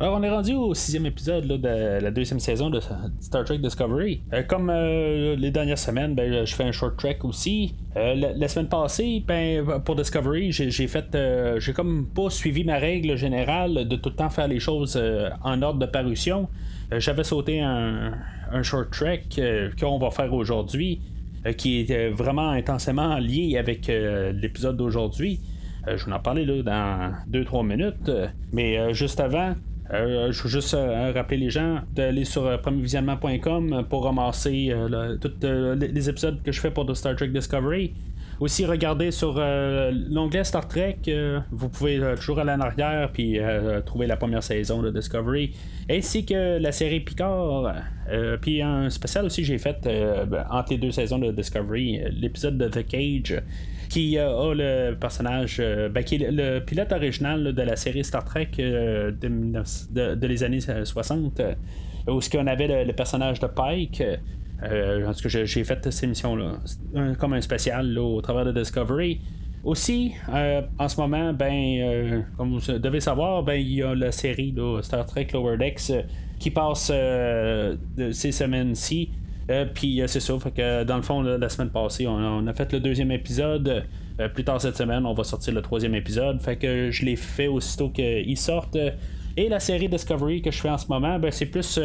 Alors, on est rendu au sixième épisode de la deuxième saison de Star Trek Discovery. Euh, comme euh, les dernières semaines, ben, je fais un short trek aussi. Euh, la, semaine passée, ben, pour Discovery, j'ai fait, j'ai comme pas suivi ma règle générale de tout le temps faire les choses en ordre de parution. J'avais sauté un, short trek qu'on va faire aujourd'hui, qui est vraiment intensément lié avec l'épisode d'aujourd'hui. je vais en parler là, dans 2-3 minutes. Mais juste avant, euh, je veux juste euh, rappeler les gens d'aller sur euh, premiervisionnement.com pour ramasser tous les épisodes que je fais pour The Star Trek Discovery. Aussi, regardez sur l'onglet Star Trek, vous pouvez toujours aller en arrière puis trouver la première saison de Discovery, ainsi que la série Picard. puis un spécial aussi j'ai fait ben, entre les deux saisons de Discovery, l'épisode de The Cage qui euh, a le personnage, euh, ben, qui est le, pilote original de la série Star Trek euh, de, les années 60, où ce qu'on avait le, personnage de Pike. en tout cas, j'ai fait cette émission-là comme un spécial au travers de Discovery. Aussi, en ce moment, ben, comme vous devez savoir, ben, il y a la série Star Trek Lower Decks qui passe de ces semaines-ci. Euh, puis euh, c'est ça, fait que dans le fond, la semaine passée, on, a fait le deuxième épisode. Euh, plus tard cette semaine, on va sortir le troisième épisode. Fait que je l'ai fait aussitôt qu'il sorte. Et la série Discovery que je fais en ce moment, ben, c'est plus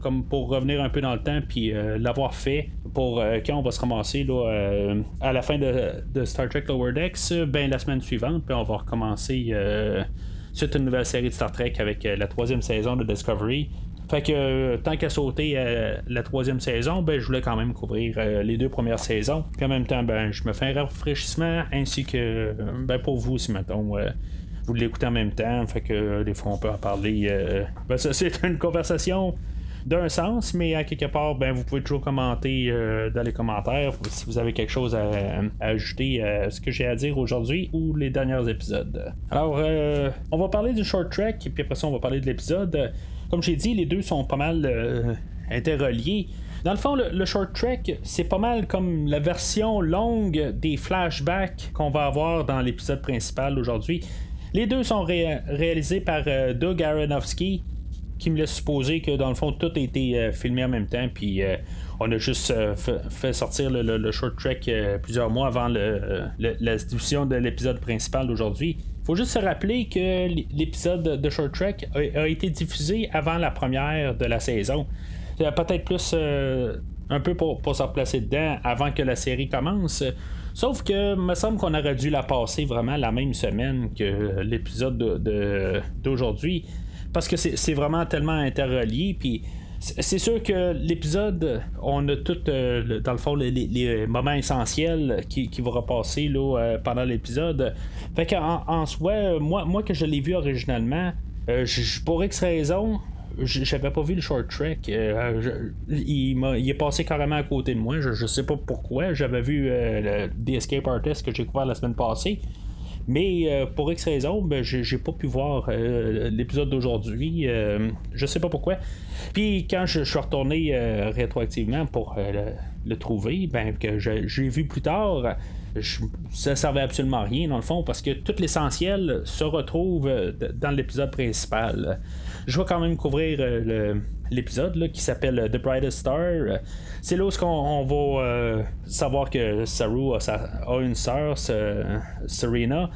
comme pour revenir un peu dans le temps puis l'avoir fait pour quand on va se ramasser là, à la fin de, Star Trek Lower Decks, ben la semaine suivante, puis on va recommencer suite une nouvelle série de Star Trek avec la troisième saison de Discovery. Fait que euh, tant qu'à sauter euh, la troisième saison, ben, je voulais quand même couvrir euh, les deux premières saisons. Puis en même temps, ben, je me fais un rafraîchissement ainsi que ben, pour vous, si mettons vous l'écoutez en même temps. Fait que des fois on peut en parler. Ben, ça, c'est une conversation d'un sens, mais à quelque part, ben, vous pouvez toujours commenter dans les commentaires si vous avez quelque chose à, ajouter à ce que j'ai à dire aujourd'hui ou les derniers épisodes. Alors, on va parler du short track, puis après ça, on va parler de l'épisode. Comme j'ai dit, les deux sont pas mal euh, interreliés. Dans le fond, le, short trek, c'est pas mal comme la version longue des flashbacks qu'on va avoir dans l'épisode principal aujourd'hui. Les deux sont réalisés par euh, Doug Aronofsky, qui me laisse supposer que dans le fond tout a été euh, filmé en même temps, puis on a juste fait, sortir le, short trek plusieurs mois avant la diffusion de l'épisode principal d'aujourd'hui faut juste se rappeler que l'épisode de Short Trek a, été diffusé avant la première de la saison. Peut-être plus euh, un peu pour, se replacer dedans avant que la série commence. Sauf que me semble qu'on aurait dû la passer vraiment la même semaine que l'épisode d'aujourd'hui. Parce que c'est vraiment tellement interrelié. Puis c'est sûr que l'épisode, on a tout, euh, dans le fond, les, moments essentiels qui, qui vont repasser euh, pendant l'épisode. Fait qu'en en soi, moi, moi que je l'ai vu originalement, euh, pour X raison, j'avais pas vu le short il, il, est passé carrément à côté de moi. Je, je sais pas pourquoi. J'avais vu le, The Escape Artist que j'ai couvert la semaine passée. Mais euh, pour X raison, ben, j'ai pas pu voir euh, l'épisode d'aujourd'hui. Euh, je sais pas pourquoi. Puis quand je, suis retourné rétroactivement pour le, trouver, ben, que j'ai vu plus tard, je, ça servait absolument à rien dans le fond parce que tout l'essentiel se retrouve dans l'épisode principal. Je vais quand même couvrir l'épisode qui s'appelle The Brightest Star. C'est là où on, va savoir que Saru a, une sœur, Serena.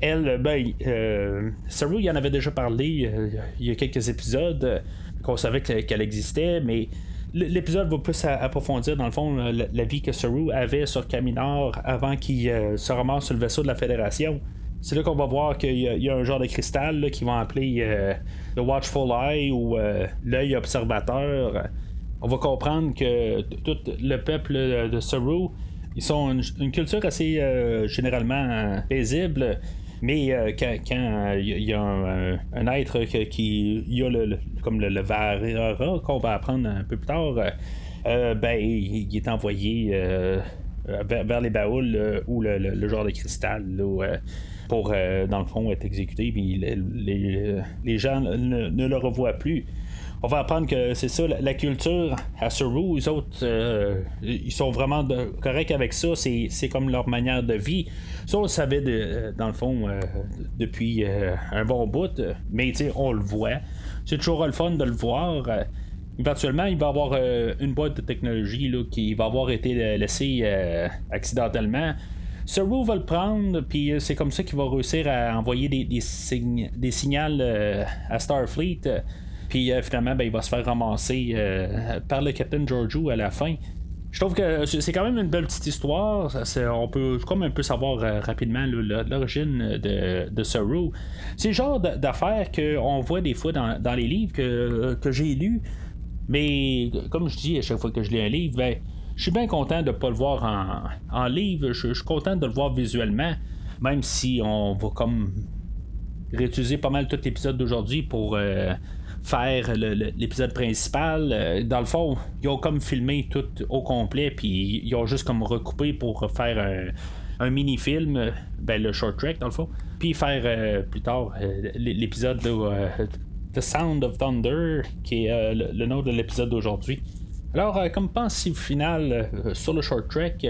Elle, ben, euh, Saru, il en avait déjà parlé euh, il y a quelques épisodes euh, qu'on savait qu'elle existait, mais l'épisode va plus approfondir dans le fond la, vie que Saru avait sur Caminar avant qu'il se ramasse sur le vaisseau de la Fédération. C'est là qu'on va voir qu'il y, a un genre de cristal qu'ils vont appeler le Watchful Eye ou l'œil observateur. On va comprendre que tout le peuple de Saru, ils sont une, culture assez généralement paisible mais euh, quand il y, a un, être qui y a le, comme le, le qu'on va apprendre un peu plus tard, euh, euh, ben il, est envoyé vers, les baouls ou le, genre de cristal pour, dans le fond, être exécuté, puis les, gens ne, le revoient plus on va apprendre que c'est ça, la, culture à Suru, les autres, ils sont vraiment corrects avec ça, c'est comme leur manière de vie. Ça, on le savait, dans le fond, depuis un bon bout, mais on le voit. C'est toujours le fun de le voir. Éventuellement, il va y avoir euh, une boîte de technologie qui va avoir été laissée euh, accidentellement. Saru va le prendre, puis euh, c'est comme ça qu'il va réussir à envoyer des, des, des signaux à Starfleet. Puis finalement, ben, il va se faire ramasser par le Captain Georgiou à la fin. Je trouve que c'est quand même une belle petite histoire. on peut comme un peu savoir rapidement l'origine de, de. C'est le genre d'affaires qu'on voit des fois dans, dans les livres que, que j'ai lus. Mais comme je dis à chaque fois que je lis un livre, ben, je suis bien content de ne pas le voir en, livre. Je, suis content de le voir visuellement, même si on va comme réutiliser pas mal tout l'épisode d'aujourd'hui pour euh, faire l'épisode principal. Euh, dans le fond, ils ont comme filmé tout au complet, puis ils ont juste comme recoupé pour faire un, mini-film, ben, le short track dans le fond, puis faire euh, plus tard l'épisode de The Sound of Thunder, qui est euh, le, nom de l'épisode d'aujourd'hui. Alors, euh, comme pensée finale euh, sur le short track,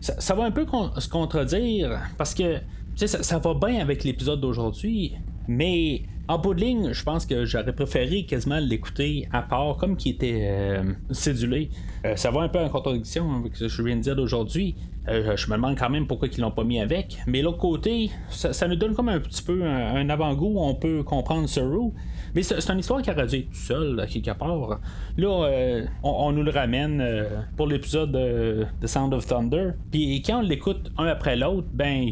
ça, va un peu se contredire parce que ça, va bien avec l'épisode d'aujourd'hui, mais en bout de ligne, je pense que j'aurais préféré quasiment l'écouter à part, comme qui était cédulé. Ça va un peu en contradiction avec ce que je viens de dire d'aujourd'hui. je me demande quand même pourquoi ils l'ont pas mis avec. Mais l'autre côté, ça, nous donne comme un petit peu un, avant-goût. On peut comprendre ce roux. Mais c'est une histoire qui aurait dû tout seul, à quelque part. Là, euh, on, nous le ramène euh, pour l'épisode de, Sound of Thunder. Puis quand on l'écoute un après l'autre, ben,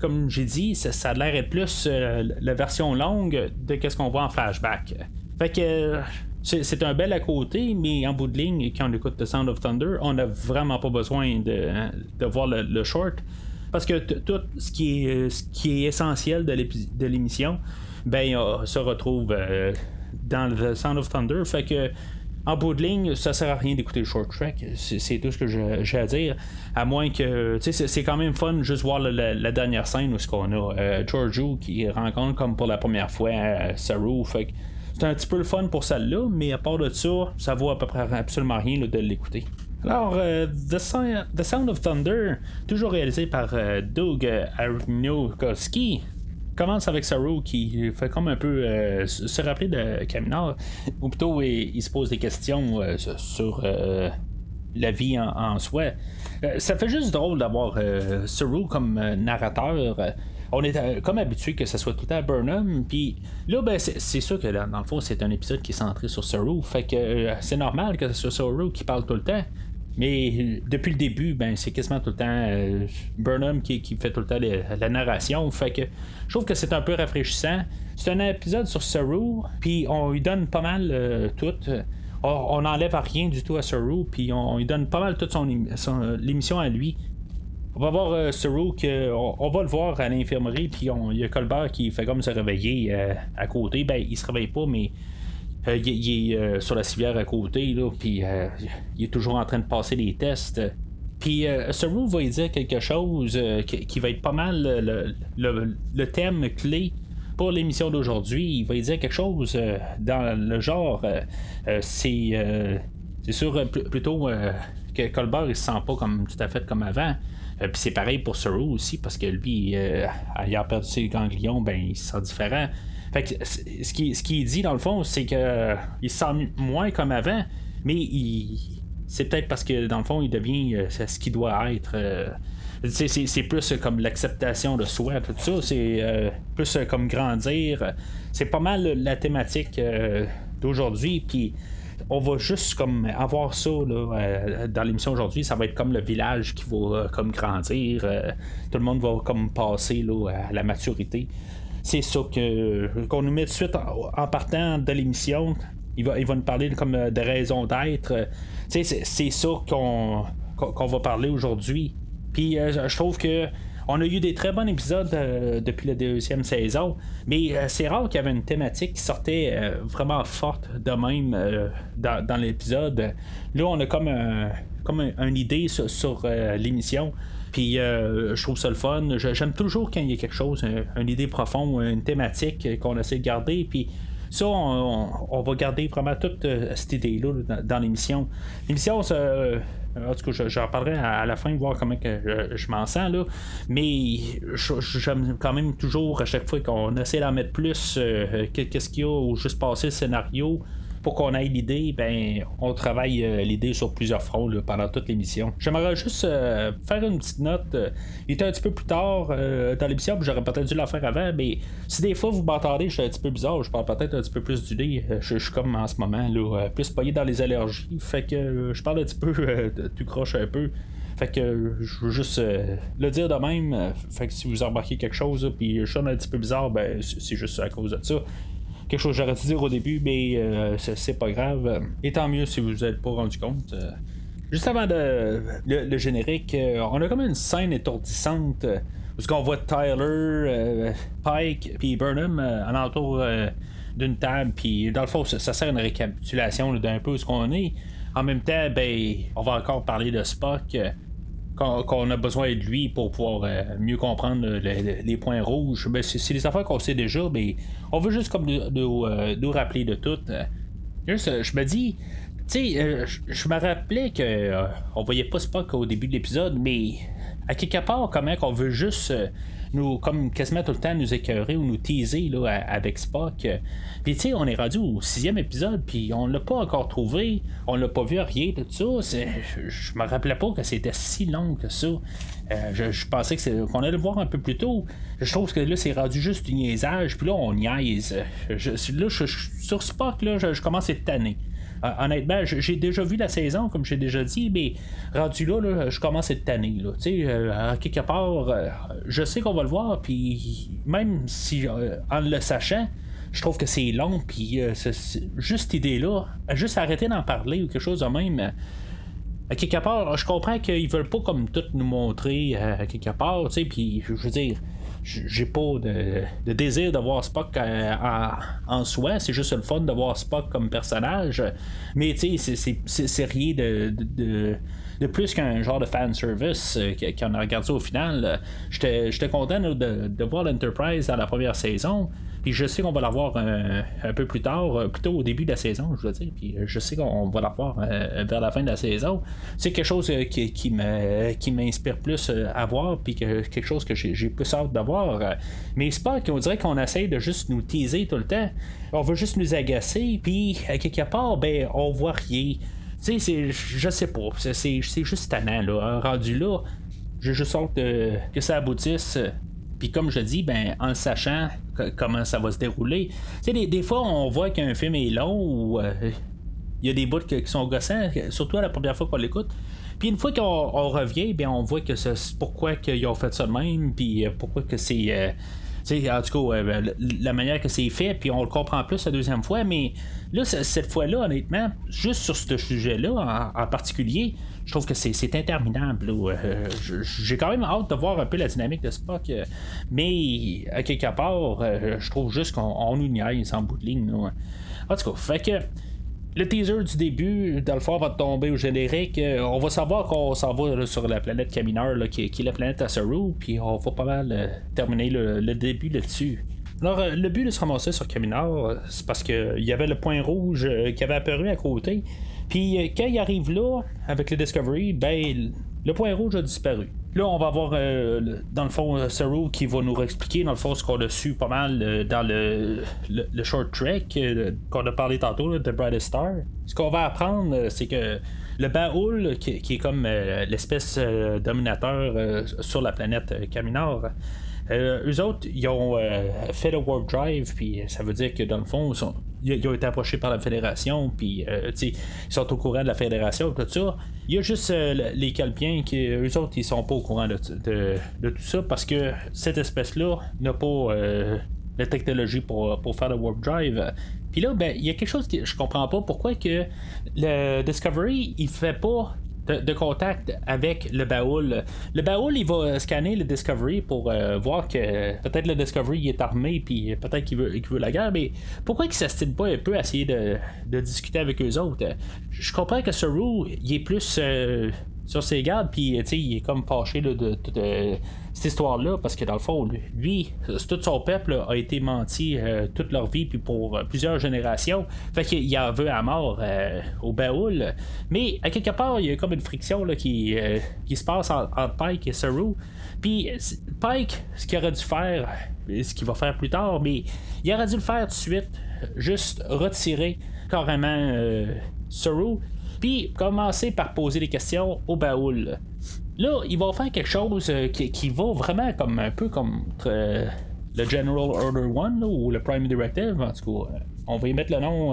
comme j'ai dit, ça, a l'air être plus euh, la version longue de ce qu'on voit en flashback. Fait que. C'est un bel à côté, mais en bout de ligne, quand on écoute The Sound of Thunder, on n'a vraiment pas besoin de, voir le, short. Parce que tout ce qui est, ce qui est essentiel de l'émission, ben, se retrouve euh, dans le Sound of Thunder. Fait que en bout de ligne, ça sert à rien d'écouter le short track. C'est tout ce que j'ai à dire. À moins que. Tu sais, c'est quand même fun juste voir la, dernière scène où ce qu'on a euh, Giorgio qui rencontre comme pour la première fois euh, Saru. Fait c'est un petit peu le fun pour celle-là, mais à part de ça, ça vaut à peu près absolument rien de l'écouter. Alors, The, Sound of Thunder, toujours réalisé par Doug Aronofsky, commence avec Saru qui fait comme un peu euh, se rappeler de Kaminar, ou plutôt il, se pose des questions euh, sur euh, la vie en, soi. ça fait juste drôle d'avoir Saru comme narrateur. On est comme habitué que ce soit tout à Burnham, puis là, ben, c'est sûr que dans le fond, c'est un épisode qui est centré sur Saru, fait que c'est normal que ce soit Saru qui parle tout le temps. Mais depuis le début, ben, c'est quasiment tout le temps euh, Burnham qui, fait tout le temps la narration. Fait que je trouve que c'est un peu rafraîchissant. C'est un épisode sur Saru, puis on lui donne pas mal euh, tout. On n'enlève rien du tout à Saru, puis on, lui donne pas mal toute son, l'émission à lui. On va voir euh, Saru, on, va le voir à l'infirmerie, puis il y a Colbert qui fait comme se réveiller à côté. Ben, il se réveille pas, mais euh, il, est euh, sur la civière à côté, là, puis euh, il est toujours en train de passer des tests. Puis Saru va dire quelque chose qui, va être pas mal le, thème clé pour l'émission d'aujourd'hui. Il va dire quelque chose dans le genre. c'est c'est sûr plutôt que Colbert il se sent pas comme tout à fait comme avant. Puis c'est pareil pour Saru aussi, parce que lui, ayant perdu ses ganglions, ben il se sent différent ce qui, ce qui dit dans le fond, c'est que il se sent moins comme avant, mais c'est peut-être parce que dans le fond, il devient euh, ce qu'il doit être. Euh, c'est plus comme l'acceptation de soi, tout ça. C'est euh, plus comme grandir. C'est pas mal la thématique d'aujourd'hui. Puis on va juste comme avoir ça dans l'émission aujourd'hui. Ça va être comme le village qui va comme grandir. tout le monde va comme passer à la maturité c'est ça qu'on nous met de suite en, partant de l'émission. Il va, nous parler comme euh, de raison d'être. C'est, ça qu'on, qu'on va parler aujourd'hui. Puis euh, je trouve que On a eu des très bons épisodes depuis la deuxième saison, mais c'est rare qu'il y avait une thématique qui sortait vraiment forte de même dans, l'épisode. Là, on a comme, comme une idée sur, l'émission. Puis je trouve ça le fun. J'aime toujours quand il y a quelque chose, une idée profonde, une thématique qu'on essaie de garder. Puis ça, on, va garder vraiment toute euh, cette idée-là dans, l'émission. L'émission, euh, en tout cas, j'en parlerai à, la fin, voir comment que je, m'en sens. Là. Mais j'aime quand même toujours, à chaque fois qu'on essaie d'en mettre plus, euh, qu'est-ce qu'il y a, ou juste passer le scénario pour qu'on ait l'idée, ben, on travaille euh, l'idée sur plusieurs fronts pendant toute l'émission. J'aimerais juste euh, faire une petite note. Euh, il était un petit peu plus tard dans l'émission, j'aurais peut-être dû la faire avant, mais si des fois vous m'entendez, je suis un petit peu bizarre, je parle peut-être un petit peu plus du nez. Je, suis comme en ce moment, là, plus payé dans les allergies. Fait que je parle un petit peu, tu croches un peu. Fait que je veux juste le dire de même. fait que si vous remarquez quelque chose, puis je suis un petit peu bizarre, ben c'est juste à cause de ça quelque chose que j'aurais dû dire au début, mais euh, c'est pas grave. Et tant mieux si vous vous êtes pas rendu compte. Euh. Juste avant de, le, générique, euh, on a comme une scène étourdissante où on voit Tyler, Pike, puis Burnham en entour d'une table, puis dans le fond, ça, sert à une récapitulation d'un peu ce qu'on est. En même temps, ben, on va encore parler de Spock qu'on a besoin de lui pour pouvoir euh, mieux comprendre les points rouges. Ben, c'est des affaires qu'on sait déjà, mais on veut juste comme nous, euh, rappeler de tout. Juste, je me dis, tu sais, euh, je me rappelais que on voyait pas Spock au début de l'épisode, mais à quelque part, comment qu'on veut juste nous, comme quasiment tout le temps, nous écœurer ou nous teaser là, avec Spock. Puis, tu sais, on est rendu au sixième épisode, puis on l'a pas encore trouvé, on l'a pas vu rien de tout ça. Je, me rappelais pas que c'était si long que ça. Euh, je, pensais que qu'on allait le voir un peu plus tôt. Je trouve que là, c'est rendu juste du niaisage, puis là, on niaise. Je, là, sur Spock, là, je, commence à être tanné. Euh, honnêtement, j'ai déjà vu la saison, comme j'ai déjà dit, mais rendu là, je commence à être tanné. Là. Euh, à quelque part, euh, je sais qu'on va le voir, puis même si en le sachant, je trouve que c'est long, puis juste cette idée-là, juste arrêter d'en parler ou quelque chose de même. À quelque part, je comprends qu'ils veulent pas comme tout nous montrer à quelque part, tu sais, puis je veux dire, j'ai pas de, désir de voir Spock euh, en, soi. C'est juste le fun de voir Spock comme personnage. Mais tu sais, c'est rien de, de, plus qu'un genre de fan service euh, qu'on a regardé au final. J'étais content de, de, voir l'Enterprise dans la première saison. Puis je sais qu'on va l'avoir un, un, peu plus tard, euh, plutôt au début de la saison, je veux dire. Puis euh, je sais qu'on va l'avoir euh, vers la fin de la saison. C'est quelque chose qui, qui m'inspire plus à voir, puis que, quelque chose que j'ai plus hâte d'avoir. Mais c'est pas qu'on dirait qu'on essaye de juste nous teaser tout le temps. On veut juste nous agacer, puis à quelque part, ben, on voit rien. Tu sais, je sais pas. C'est juste tannant, là. Rendu là, j'ai juste hâte que ça aboutisse. Puis comme je dis, ben, en sachant comment ça va se dérouler, sais, des, fois, on voit qu'un film est long ou euh, il y a des bouts qui sont gossants, surtout à la première fois qu'on l'écoute. Puis une fois qu'on revient, ben, on voit que c'est pourquoi qu'ils ont fait ça de même, puis euh, pourquoi que c'est... Euh, en tout cas, ben, la manière que c'est fait, puis on le comprend plus la deuxième fois, mais là, cette fois-là, honnêtement, juste sur ce sujet-là en particulier, je trouve que c'est interminable. Euh, j'ai quand même hâte de voir un peu la dynamique de Spock, euh, mais à quelque part, euh, je trouve juste qu'on nous niaise en bout de ligne. En tout cas, fait que le teaser du début, dans le va tomber au générique. on va savoir qu'on s'en va sur la planète Camineur, qui, est la planète Asaru, puis on va pas mal terminer le, début là-dessus. Alors, le but de se ramasser sur Camineur, c'est parce qu'il y avait le point rouge qui avait apparu à côté. Puis euh, quand il arrive là, avec le Discovery, ben, le point rouge a disparu. Là, on va avoir, euh, dans le fond, euh, Saru qui va nous expliquer, dans le fond, ce qu'on a su pas mal dans le, short trek qu'on a parlé tantôt, de Brightest Star. Ce qu'on va apprendre, c'est que le Baoul, qui, est comme l'espèce dominateur sur la planète Caminor, euh, eux autres, ils ont fait le Warp Drive, puis ça veut dire que dans le fond, ils ont été approchés par la fédération, puis euh, ils sont au courant de la fédération, tout ça. Il y a juste euh, les Calpiens qui, eux autres, ils sont pas au courant de, tout ça parce que cette espèce-là n'a pas euh, la technologie pour, faire le warp drive. Puis là, ben, il y a quelque chose que je comprends pas pourquoi que le Discovery, il fait pas de, contact avec le baoul. Le baoul, il va scanner le Discovery pour euh, voir que peut-être le Discovery est armé, puis peut-être qu'il veut, veut, la guerre, mais pourquoi il s'estime pas un peu à essayer de, discuter avec eux autres? Je comprends que Saru, il est plus sur ses gardes, puis il est comme fâché de, cette histoire-là, parce que dans le fond, lui, tout son peuple a été menti euh, toute leur vie, puis pour euh, plusieurs générations. Fait qu'il en veut à mort euh, au baoul. Mais à quelque part, il y a comme une friction là, qui, qui se passe entre, Pike et Saru. Puis Pike, ce qu'il aurait dû faire, ce qu'il va faire plus tard, mais il aurait dû le faire tout de suite, juste retirer carrément Saru puis commencer par poser des questions au baoul. Là, il va faire quelque chose euh, qui, va vraiment comme un peu comme euh, le General Order 1 ou le Prime Directive. En tout cas, euh, on va y mettre le nom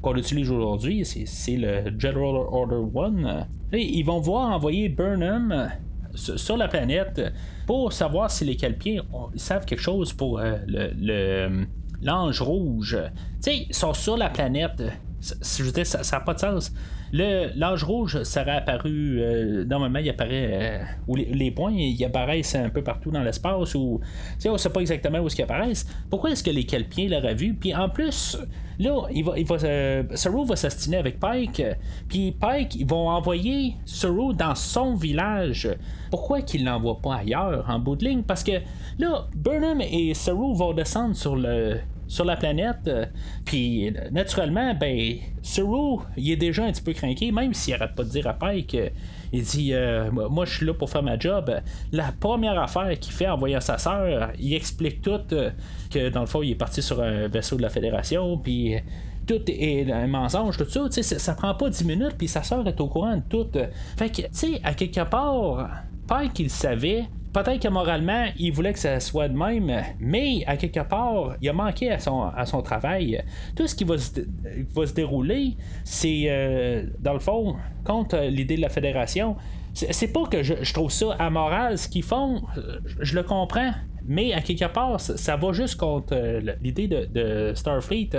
qu'on utilise aujourd'hui. C'est le General Order 1. ils vont voir envoyer Burnham sur la planète pour savoir si les Calpiens savent quelque chose pour le l'ange rouge. Tu sais, ils sont sur la planète. Je veux dire, ça n'a pas de sens. L'âge rouge serait apparu. Euh, normalement, il apparaît. Euh, les, points, ils apparaissent un peu partout dans l'espace. Ou, on ne sait pas exactement où ils apparaissent. Pourquoi est-ce que les Kelpiens l'auraient vu? Puis en plus, là, il va, il va, euh, va s'astiner avec Pike. Puis Pike, ils vont envoyer Saru dans son village. Pourquoi qu'il l'envoie pas ailleurs, en bout de ligne? Parce que là, Burnham et Saru vont descendre sur le sur la planète. Euh, puis naturellement, ben, Suru, il est déjà un petit peu craqué, même s'il arrête pas de dire à Pike. Euh, il dit euh, Moi, je suis là pour faire ma job. La première affaire qu'il fait en voyant sa sœur, il explique tout que dans le fond, il est parti sur un vaisseau de la Fédération, puis tout est un mensonge, tout ça. Ça, ça prend pas 10 minutes, puis sa sœur est au courant de tout. Fait que, tu sais, à quelque part, Pike, il savait peut-être que moralement, il voulait que ça soit de même, mais à quelque part, il a manqué à son, à son travail. Tout ce qui va se, va se dérouler, c'est, euh, dans le fond, contre l'idée de la fédération. C'est pas que je, trouve ça amoral ce qu'ils font, je le comprends, mais à quelque part, ça, va juste contre euh, l'idée de, Starfleet.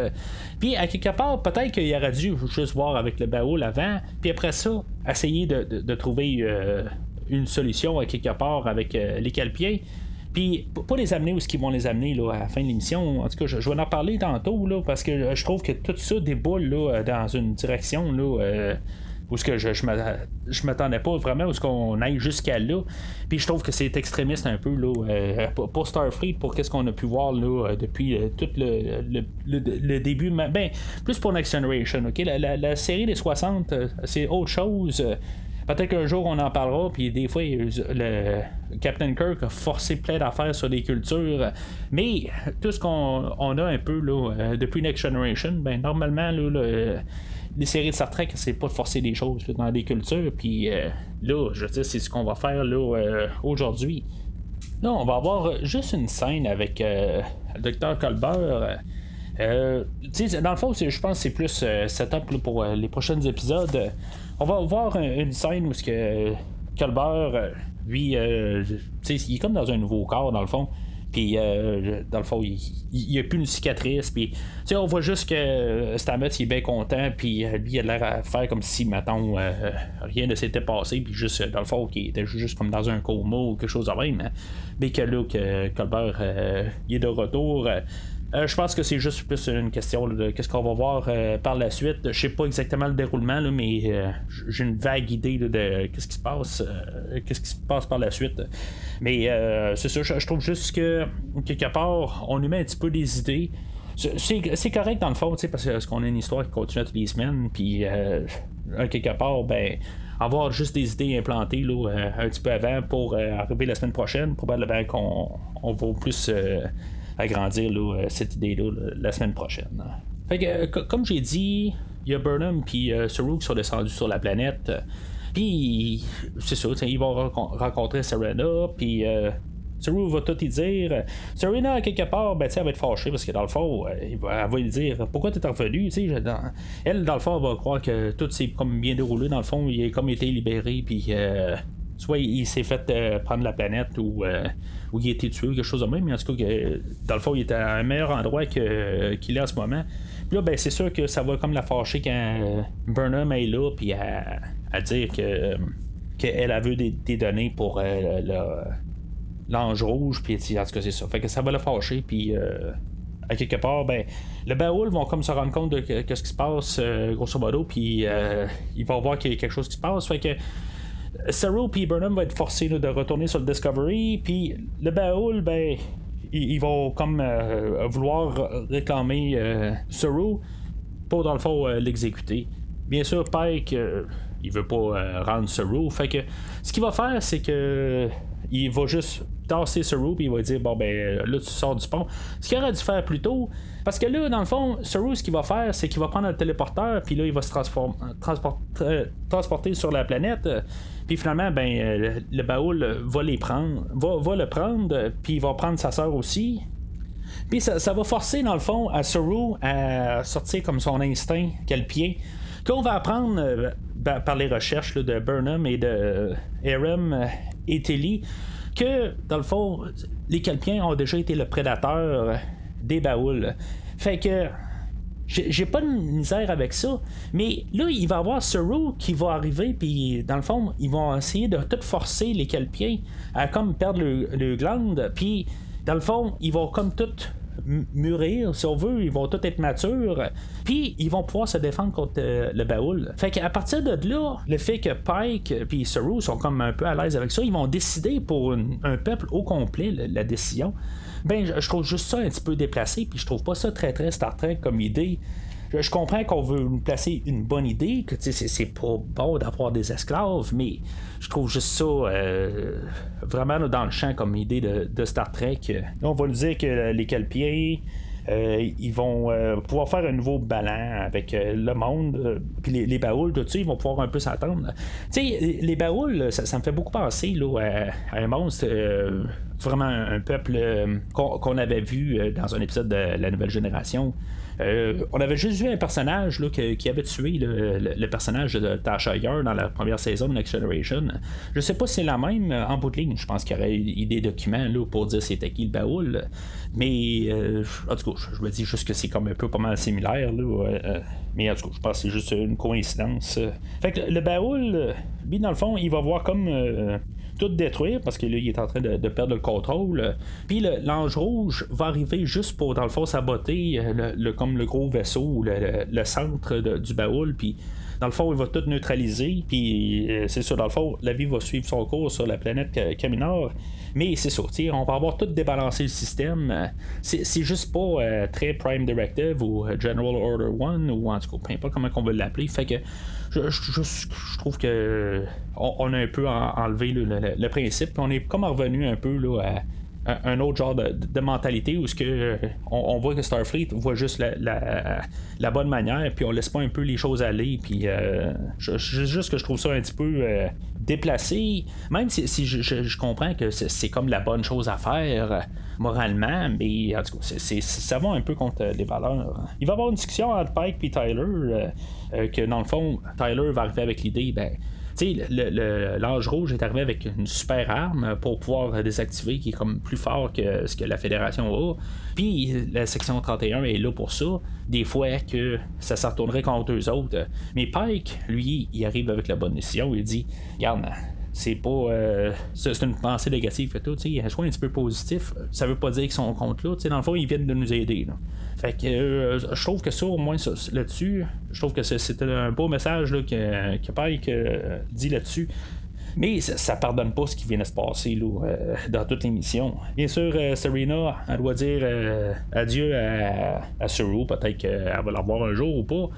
Puis à quelque part, peut-être qu'il aurait dû juste voir avec le baoul avant, puis après ça, essayer de, trouver euh, une solution à quelque part avec euh, les calpiers. Puis, pas les amener où ce qu'ils vont les amener là, à la fin de l'émission. En tout cas, je, vais en parler tantôt là, parce que euh, je trouve que tout ça déboule là, euh, dans une direction là, où ce que je, je m'attendais pas vraiment où ce qu'on aille jusqu'à là. Puis je trouve que c'est extrémiste un peu là, pour Starfleet, pour qu'est-ce qu'on a pu voir là, depuis tout le, le, début. Ben, plus pour Next Generation. ok? La, série des 60, c'est autre chose. Peut-être qu'un jour on en parlera, puis des fois le Captain Kirk a forcé plein d'affaires sur des cultures. Mais tout ce qu'on a un peu là, euh, depuis Next Generation, ben normalement les séries de Star Trek, c'est pas de forcer des choses dans des cultures. Puis euh, là, je veux dire, c'est ce qu'on va faire là euh, aujourd'hui. Là, on va avoir juste une scène avec le Dr. Colbert. dans le fond, je pense que c'est plus setup pour les prochains épisodes. On va voir une scène où ce que Colbert, euh, lui, euh, il est comme dans un nouveau corps, dans le fond. Puis, euh, dans le fond, il n'y a plus une cicatrice. Puis, on voit juste que Stamets, il est bien content. Puis, lui, il a l'air à faire comme si, mettons, rien ne s'était passé. Puis, juste, dans le fond, il était juste comme dans un coma ou quelque chose de même. Hein. Mais que là, que Colbert, il est de retour. Euh, je pense que c'est juste plus une question de qu'est-ce qu'on va voir euh, par la suite. Je sais pas exactement le déroulement, mais euh, j'ai une vague idée de qu'est-ce qui se passe, qu'est-ce qui se passe par la suite. Mais c'est ça, je, trouve juste que quelque part, on lui met un petit peu des idées. C'est correct dans le fond, parce qu'on a une histoire qui continue toutes les semaines, puis quelque part, ben avoir juste des idées implantées là, un petit peu avant pour arriver la semaine prochaine, probablement qu'on on va plus agrandir euh, cette idée-là la semaine prochaine. Fait que, euh, comme j'ai dit, il y a Burnham puis euh, qui sont descendus sur la planète. Puis, c'est ça, ils vont rencontrer Serena, puis Saru va tout y dire. Serena, quelque part, ben, elle va être fâchée parce que dans le fond, elle va, lui dire Pourquoi t'es revenu Elle, dans le fond, va croire que tout s'est bien déroulé. Dans le fond, il a comme été libéré, puis soit il, s'est fait prendre la planète ou où il a été tué, quelque chose de même, mais en tout cas, dans le fond, il était à un meilleur endroit qu'il est en ce moment. là, ben, c'est sûr que ça va comme la fâcher quand Burnham est là, puis à, dire que qu'elle a vu des, données pour l'ange rouge, puis en tout cas, c'est ça. Fait que ça va la fâcher, puis à quelque part, ben, le baoul vont comme se rendre compte de ce qui se passe, grosso modo, puis ils vont voir qu'il y a quelque chose qui se passe. Fait que Saru puis Burnham vont être forcés de retourner sur le Discovery, puis le baoul, ben, ils, vont comme euh, vouloir réclamer euh, Saru pour dans le fond euh, l'exécuter. Bien sûr, Pike, il veut pas rendre Saru, fait que ce qu'il va faire, c'est que il va juste tasser Saru puis il va dire bon ben là tu sors du pont. Ce qu'il aurait dû faire plus tôt, parce que là, dans le fond, Saru, ce qu'il va faire, c'est qu'il va prendre un téléporteur, puis là, il va se transporter sur la planète. Puis finalement, ben, euh, le baoul va les prendre, va, le prendre, puis il va prendre sa sœur aussi. Puis ça, va forcer, dans le fond, à Saru à sortir comme son instinct pied qu'on va apprendre euh, par les recherches de Burnham et de Aram et Tilly que, dans le fond, les Kelpiens ont déjà été le prédateur des baouls. Fait que j'ai pas de misère avec ça. Mais là, il va y avoir Saru qui va arriver, puis dans le fond, ils vont essayer de tout forcer les Kelpiens à comme perdre le, le glande, puis dans le fond, ils vont comme tout mûrir, si on veut, ils vont tous être matures, puis ils vont pouvoir se défendre contre euh, le baoul. Fait qu'à partir de là, le fait que Pike puis Saru sont comme un peu à l'aise avec ça, ils vont décider pour un peuple au complet la décision ben je, trouve juste ça un petit peu déplacé, puis je trouve pas ça très très Star Trek comme idée. Je, comprends qu'on veut nous placer une bonne idée, que c'est pas bon d'avoir des esclaves, mais je trouve juste ça euh, vraiment dans le champ comme idée de, Star Trek. on va nous dire que les Kelpiens, euh, ils vont euh, pouvoir faire un nouveau ballon avec le monde. Puis les, les baouls, tout ça, ils vont pouvoir un peu s'attendre. Tu sais, les baouls, ça, me fait beaucoup penser là, à, un monstre vraiment un, peuple euh, qu'on avait vu euh, dans un épisode de la nouvelle génération. Euh, on avait juste vu un personnage qui, avait tué le, personnage de Tasha Yar dans la première saison de Next Generation. Je sais pas si c'est la même en bout de ligne. Je pense qu'il y aurait eu des documents pour dire c'était qui le baoul. Mais en tout cas, je, me dis juste que c'est comme un peu pas mal similaire. Mais en tout cas, je pense que c'est juste une coïncidence. Fait que le baoul, lui, dans le fond, il va voir comme tout détruire parce que là, il est en train de, perdre le contrôle. Puis l'ange rouge va arriver juste pour, dans le fond, saboter euh, le, comme le gros vaisseau, le, le centre du baoul. Puis dans le fond, il va tout neutraliser. Puis euh, c'est ça, dans le fond, la vie va suivre son cours sur la planète Caminar. Mais c'est ça, on va avoir tout débalancé le système. C'est juste pas euh, très Prime Directive ou General Order 1 ou en tout cas, peu importe comment on veut l'appeler. Fait que je, trouve que on, a un peu enlevé le, principe, on est comme revenu un peu là, à un autre genre de, mentalité où ce que on, voit que Starfleet voit juste la, bonne manière puis on laisse pas un peu les choses aller puis euh, juste que je trouve ça un petit peu euh, déplacé même si, je, comprends que c'est comme la bonne chose à faire moralement, mais en tout cas, ça va un peu contre les valeurs. Il va y avoir une discussion entre Pike et Tyler, euh, euh, que dans le fond, Tyler va arriver avec l'idée, ben, l'âge rouge est arrivé avec une super arme pour pouvoir désactiver qui est comme plus fort que ce que la fédération a. Puis la section 31 est là pour ça. Des fois que ça se retournerait contre eux autres. Mais Pike, lui, il arrive avec la bonne décision. Il dit Regarde, c'est pas. Euh, c'est une pensée négative et tout. Il y a un un petit peu positif. Ça veut pas dire qu'ils sont contre là. Dans le fond, ils viennent de nous aider. Fait que euh, je trouve que ça, au moins là-dessus, je trouve que c'était un beau message là, que, que Pike euh, dit là-dessus. Mais ça, pardonne pas ce qui vient de se passer là, dans toute l'émission. Bien sûr, Serena, elle doit dire adieu à, à Suru. Peut-être qu'elle va l'avoir un jour ou pas.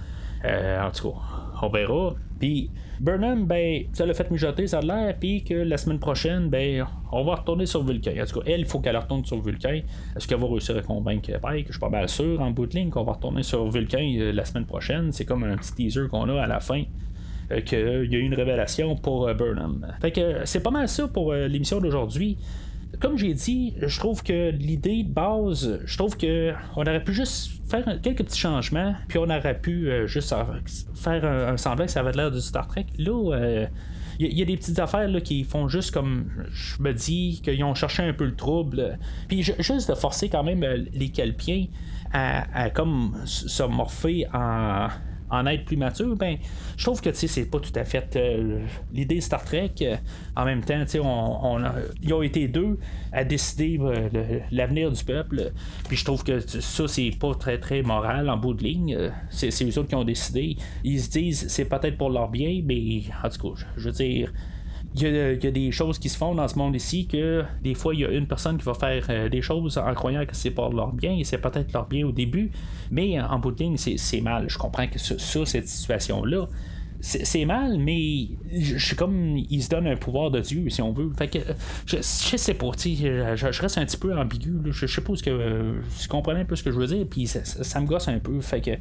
en tout cas, on verra. Puis Burnham, ben, ça l'a fait mijoter, ça a l'air, puis que la semaine prochaine, ben, on va retourner sur Vulcain. En tout cas, elle, il faut qu'elle retourne sur Vulcain. Est-ce qu'elle va réussir à convaincre Pike? Je suis pas mal sûr en bout de ligne qu'on va retourner sur Vulcain euh, la semaine prochaine. C'est comme un petit teaser qu'on a à la fin euh, qu'il y a eu une révélation pour euh, Burnham. Fait que c'est pas mal ça pour l'émission d'aujourd'hui comme j'ai dit, je trouve que l'idée de base, je trouve que on aurait pu juste faire quelques petits changements, puis on aurait pu euh, juste faire un, semblant que ça avait l'air du Star Trek. Là, euh, il y, a des petites affaires là, qui font juste comme. Je me dis qu'ils ont cherché un peu le trouble. Puis juste de forcer quand même les Kelpiens à, à comme se morpher en en être plus mature, ben, je trouve que c'est pas tout à fait euh, l'idée Star Trek. Euh, en même temps, on, ils ont été deux à décider euh, l'avenir du peuple. Puis je trouve que ça, c'est pas très très moral en bout de ligne. C'est eux autres qui ont décidé. Ils se disent c'est peut-être pour leur bien, mais en tout cas, je veux dire il y, a, des choses qui se font dans ce monde ici que des fois il y a une personne qui va faire euh, des choses en croyant que c'est pour leur bien et c'est peut-être leur bien au début, mais en bout de ligne c'est mal. Je comprends que ça, cette situation-là, c'est mal, mais je suis comme il se donne un pouvoir de Dieu si on veut. Fait que je, sais pas, je, je, reste un petit peu ambigu. Je, sais pas ce que je comprenais un peu ce que je veux dire, puis ça, me gosse un peu. Fait que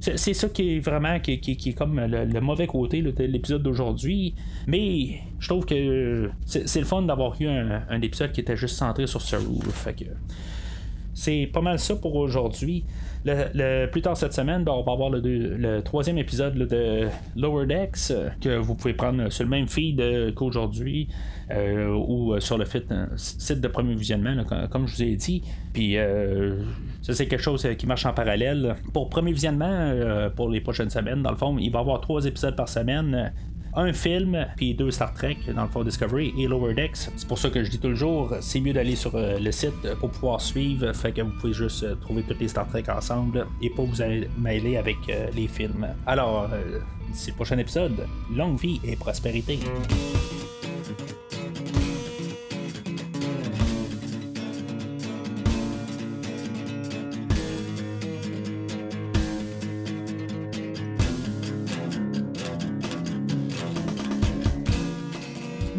c'est ça qui est vraiment qui, est comme le, mauvais côté de l'épisode d'aujourd'hui. Mais je trouve que c'est le fun d'avoir eu un, épisode qui était juste centré sur Saru. Fait que c'est pas mal ça pour aujourd'hui. Plus tard cette semaine, ben, on va avoir le, troisième épisode de Lower Decks euh, que vous pouvez prendre sur le même feed euh, qu'aujourd'hui euh, ou sur le site de premier visionnement, comme je vous ai dit. Puis ça, c'est quelque chose qui marche en parallèle. Pour premier visionnement, pour les prochaines semaines, dans le fond, il va y avoir trois épisodes par semaine un film, puis deux Star Trek, dans le fond Discovery et Lower Decks. C'est pour ça que je dis toujours, c'est mieux d'aller sur euh, le site pour pouvoir suivre, fait que vous pouvez juste euh, trouver toutes les Star Trek ensemble et pas vous mêler avec euh, les films. Alors, c'est le prochain épisode, longue vie et prospérité.